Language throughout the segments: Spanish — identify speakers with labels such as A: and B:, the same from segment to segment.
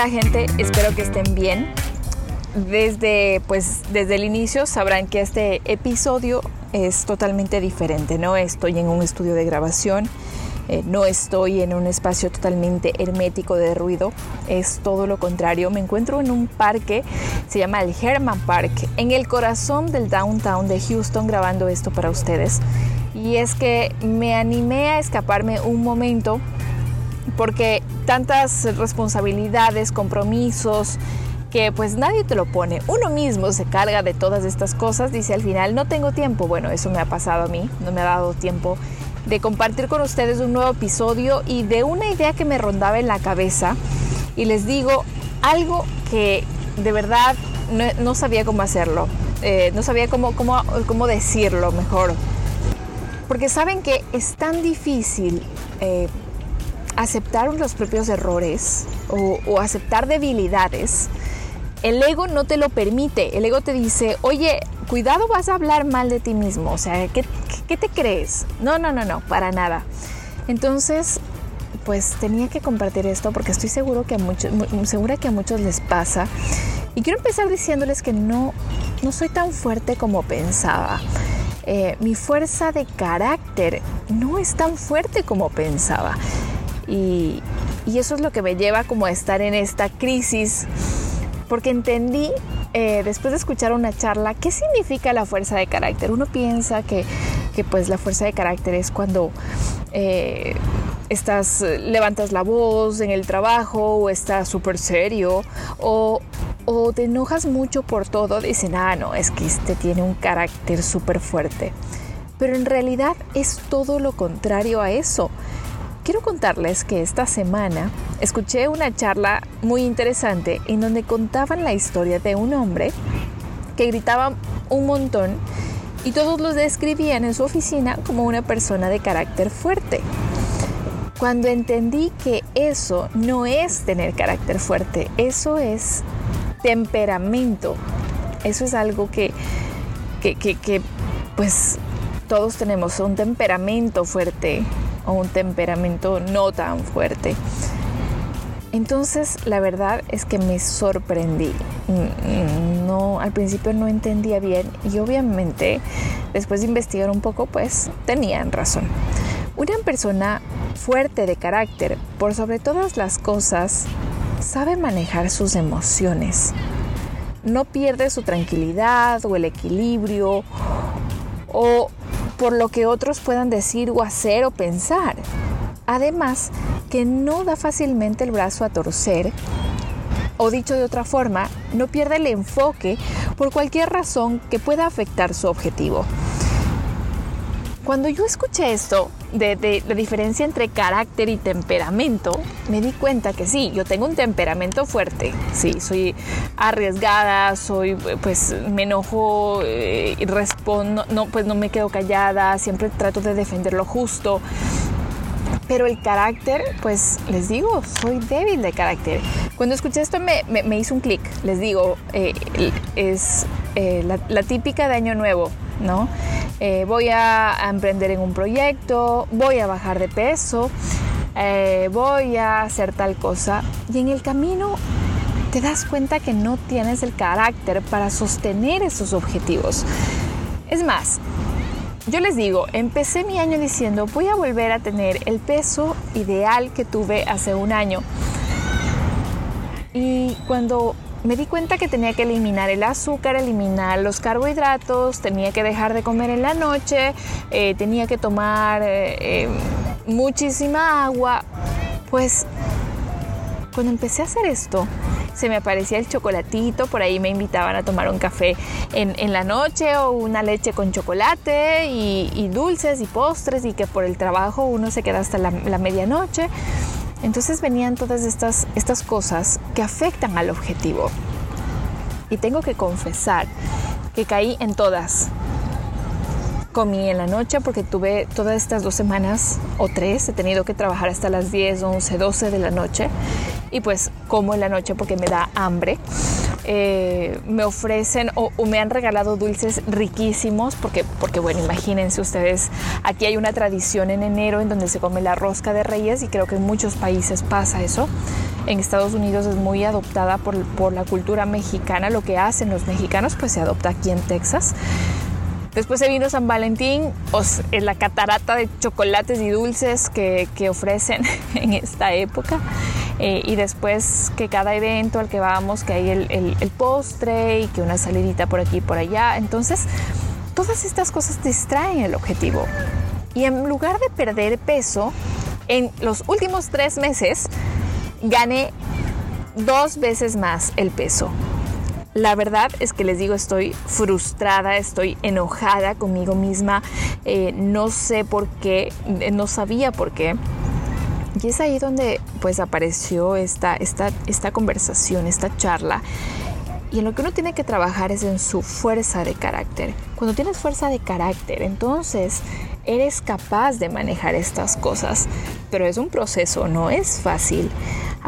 A: Hola gente, espero que estén bien. Desde, pues, desde el inicio sabrán que este episodio es totalmente diferente. No estoy en un estudio de grabación, eh, no estoy en un espacio totalmente hermético de ruido, es todo lo contrario. Me encuentro en un parque, se llama el Herman Park, en el corazón del downtown de Houston grabando esto para ustedes. Y es que me animé a escaparme un momento porque tantas responsabilidades, compromisos, que pues nadie te lo pone. Uno mismo se carga de todas estas cosas, dice al final, no tengo tiempo. Bueno, eso me ha pasado a mí, no me ha dado tiempo de compartir con ustedes un nuevo episodio y de una idea que me rondaba en la cabeza. Y les digo algo que de verdad no, sabía cómo hacerlo, eh, no sabía cómo, cómo, cómo decirlo mejor. Porque saben que es tan difícil eh, aceptar los propios errores o, aceptar debilidades, el ego no te lo permite. El ego te dice, oye, cuidado vas a hablar mal de ti mismo. O sea, ¿qué, te crees? No, no, no, no, para nada. Entonces, pues tenía que compartir esto porque estoy seguro que a muchos, segura que a muchos les pasa. Y quiero empezar diciéndoles que no, no soy tan fuerte como pensaba. Eh, mi fuerza de carácter no es tan fuerte como pensaba. Y, eso es lo que me lleva como a estar en esta crisis, porque entendí eh, después de escuchar una charla qué significa la fuerza de carácter. Uno piensa que, pues la fuerza de carácter es cuando eh, estás, levantas la voz en el trabajo o estás súper serio o, o, te enojas mucho por todo. Dicen, ah, no, es que este tiene un carácter súper fuerte. Pero en realidad es todo lo contrario a eso quiero contarles que esta semana escuché una charla muy interesante en donde contaban la historia de un hombre que gritaba un montón y todos lo describían en su oficina como una persona de carácter fuerte. Cuando entendí que eso no es tener carácter fuerte, eso es temperamento, eso es algo que, que, que pues todos tenemos un temperamento fuerte, un temperamento no tan fuerte. Entonces, la verdad es que me sorprendí. No, al principio no entendía bien y obviamente después de investigar un poco, pues tenían razón. Una persona fuerte de carácter, por sobre todas las cosas, sabe manejar sus emociones. No pierde su tranquilidad o el equilibrio o por lo que otros puedan decir o hacer o pensar. Además, que no da fácilmente el brazo a torcer, o dicho de otra forma, no pierde el enfoque por cualquier razón que pueda afectar su objetivo. Cuando yo escuché esto de, la diferencia entre carácter y temperamento, me di cuenta que sí, yo tengo un temperamento fuerte, sí, soy arriesgada, soy, pues me enojo eh, y respondo, no, pues no me quedo callada, siempre trato de defender lo justo. Pero el carácter, pues les digo, soy débil de carácter. Cuando escuché esto me, me, hizo un clic, les digo, eh, es eh, la, típica de Año Nuevo, ¿no? Eh, voy a, emprender en un proyecto, voy a bajar de peso, eh, voy a hacer tal cosa. Y en el camino te das cuenta que no tienes el carácter para sostener esos objetivos. Es más, yo les digo, empecé mi año diciendo voy a volver a tener el peso ideal que tuve hace un año. Y cuando me di cuenta que tenía que eliminar el azúcar, eliminar los carbohidratos, tenía que dejar de comer en la noche, eh, tenía que tomar eh, em, muchísima agua. Pues cuando empecé a hacer esto, se me aparecía el chocolatito, por ahí me invitaban a tomar un café en, la noche o una leche con chocolate y, dulces y postres y que por el trabajo uno se queda hasta la, la medianoche. Entonces venían todas estas, estas cosas que afectan al objetivo. Y tengo que confesar que caí en todas. Comí en la noche porque tuve todas estas dos semanas o tres, he tenido que trabajar hasta las 10, 11, 12 de la noche. Y pues como en la noche porque me da hambre. Eh, me ofrecen o, me han regalado dulces riquísimos porque, porque, bueno, imagínense ustedes, aquí hay una tradición en enero en donde se come la rosca de reyes y creo que en muchos países pasa eso. en Estados Unidos es muy adoptada por, por la cultura mexicana. Lo que hacen los mexicanos pues se adopta aquí en Texas. Después se vino San Valentín, en la catarata de chocolates y dulces que, que ofrecen en esta época. Eh, y después que cada evento al que vamos, que hay el, el, el postre y que una salidita por aquí y por allá. Entonces, todas estas cosas distraen el objetivo. Y en lugar de perder peso, en los últimos tres meses gané dos veces más el peso. La verdad es que les digo, estoy frustrada, estoy enojada conmigo misma, eh, no sé por qué, eh, no sabía por qué. Y es ahí donde pues apareció esta, esta, esta conversación, esta charla. Y en lo que uno tiene que trabajar es en su fuerza de carácter. Cuando tienes fuerza de carácter, entonces eres capaz de manejar estas cosas. Pero es un proceso, no es fácil.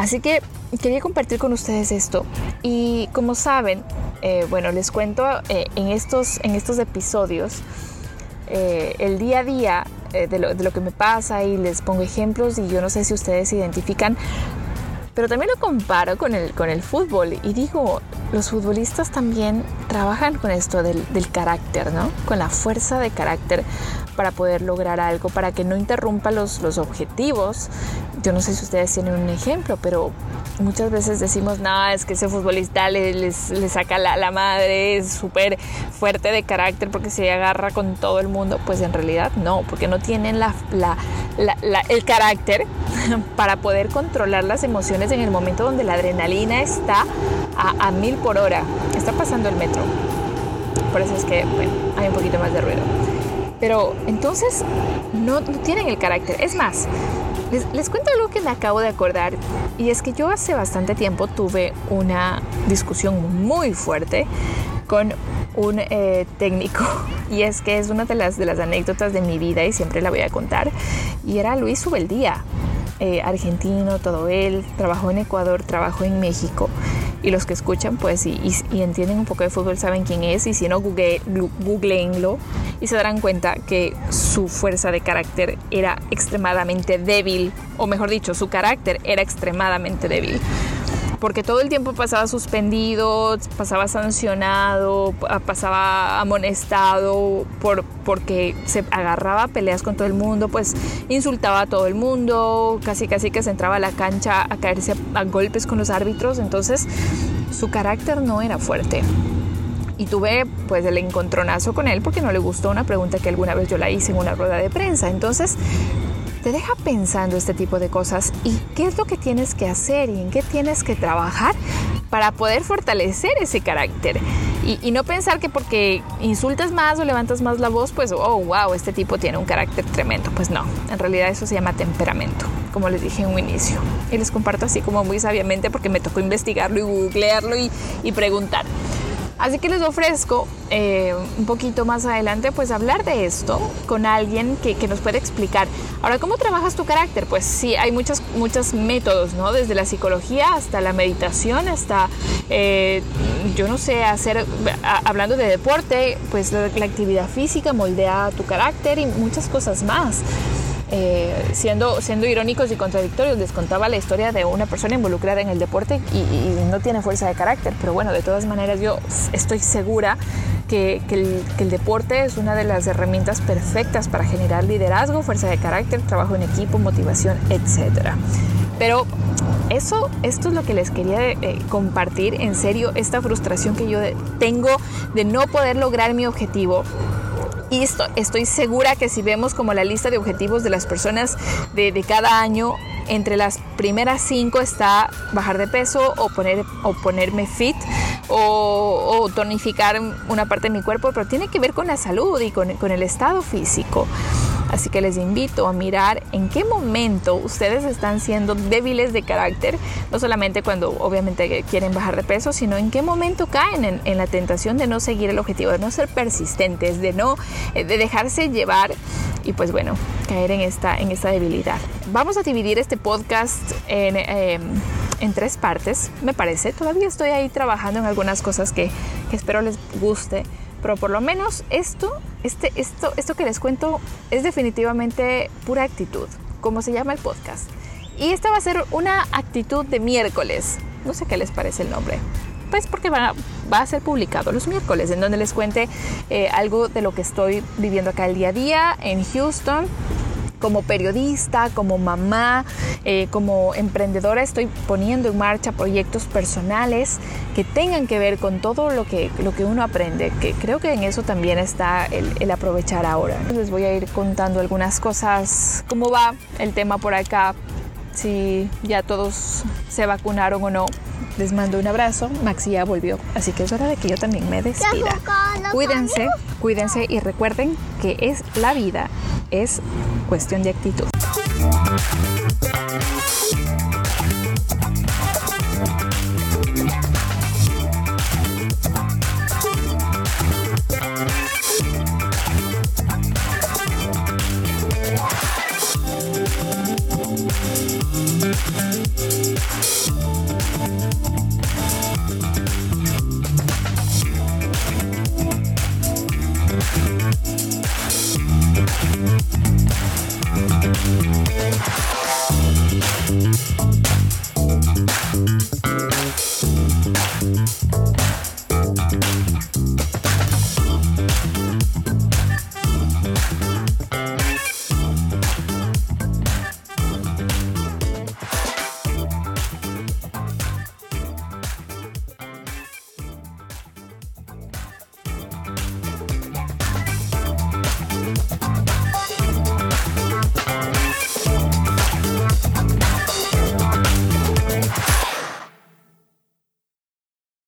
A: Así que quería compartir con ustedes esto. Y como saben, eh, bueno, les cuento eh, en, estos, en estos episodios eh, el día a día de lo, de, lo, que me pasa y les pongo ejemplos y yo no sé si ustedes identifican, pero también lo comparo con el, con el fútbol y digo, los futbolistas también trabajan con esto del, del carácter, ¿no? Con la fuerza de carácter para poder lograr algo, para que no interrumpa los, los objetivos yo no sé si ustedes tienen un ejemplo, pero muchas veces decimos, no, es que ese futbolista le, les, le saca la, la, madre, es súper fuerte de carácter porque se agarra con todo el mundo. Pues en realidad no, porque no tienen la, la, el carácter para poder controlar las emociones en el momento donde la adrenalina está a, mil por hora. Está pasando el metro. Por eso es que, hay un poquito más de ruido. Pero entonces no, no tienen el carácter. Es más, les, cuento algo que me acabo de acordar y es que yo hace bastante tiempo tuve una discusión muy fuerte con un eh, técnico y es que es una de las, de las anécdotas de mi vida y siempre la voy a contar y era Luis Subeldía, eh, argentino, todo él, trabajó en Ecuador, trabajó en México y los que escuchan pues y, y, entienden un poco de fútbol saben quién es y si no google, googleenlo y se darán cuenta que su fuerza de carácter era extremadamente débil o mejor dicho su carácter era extremadamente débil porque todo el tiempo pasaba suspendido, pasaba sancionado, pasaba amonestado por, porque se agarraba a peleas con todo el mundo, pues insultaba a todo el mundo, casi casi que se entraba a la cancha a caerse a golpes con los árbitros, entonces su carácter no era fuerte. Y tuve pues el encontronazo con él porque no le gustó una pregunta que alguna vez yo la hice en una rueda de prensa. Entonces te deja pensando este tipo de cosas y qué es lo que tienes que hacer y en qué tienes que trabajar para poder fortalecer ese carácter. Y, y, no pensar que porque insultas más o levantas más la voz, pues, oh, wow, este tipo tiene un carácter tremendo. Pues no, en realidad eso se llama temperamento, como les dije en un inicio. Y les comparto así como muy sabiamente porque me tocó investigarlo y googlearlo y, y preguntar. Así que les ofrezco eh, un poquito más adelante pues hablar de esto con alguien que, que, nos puede explicar. Ahora, ¿cómo trabajas tu carácter? Pues sí, hay muchos, muchos métodos, ¿no? Desde la psicología hasta la meditación, hasta, eh, yo no sé, hacer, hablando de deporte, pues la, actividad física moldea tu carácter y muchas cosas más. Eh, siendo, siendo irónicos y contradictorios, les contaba la historia de una persona involucrada en el deporte y, no tiene fuerza de carácter, pero bueno, de todas maneras yo estoy segura que, que, el, que el deporte es una de las herramientas perfectas para generar liderazgo, fuerza de carácter, trabajo en equipo, motivación, etc. Pero eso, esto es lo que les quería eh, compartir, en serio, esta frustración que yo tengo de no poder lograr mi objetivo y esto, estoy segura que si vemos como la lista de objetivos de las personas de, de cada año, entre las primeras cinco está bajar de peso o, poner, o ponerme fit o, o, tonificar una parte de mi cuerpo, pero tiene que ver con la salud y con, con el estado físico. Así que les invito a mirar en qué momento ustedes están siendo débiles de carácter, no solamente cuando obviamente quieren bajar de peso, sino en qué momento caen en, en la tentación de no seguir el objetivo, de no ser persistentes, de no eh, de dejarse llevar y pues bueno, caer en esta, en esta debilidad. Vamos a dividir este podcast en, eh, en tres partes, me parece. Todavía estoy ahí trabajando en algunas cosas que, espero les guste pero por lo menos esto, este, esto, esto que les cuento es definitivamente pura actitud, como se llama el podcast. y esta va a ser una actitud de miércoles. No sé qué les parece el nombre. Pues porque va, va a ser publicado los miércoles, en donde les cuente eh, algo de lo que estoy viviendo acá el día a día en Houston como periodista, como mamá, eh, como emprendedora, estoy poniendo en marcha proyectos personales que tengan que ver con todo lo que, lo que uno aprende, que creo que en eso también está el, el aprovechar ahora. Les voy a ir contando algunas cosas, cómo va el tema por acá, si ya todos se vacunaron o no. Les mando un abrazo. Maxi ya volvió, así que es hora de que yo también me despida. Cuídense, cuídense y recuerden que es la vida, es cuestión de actitud.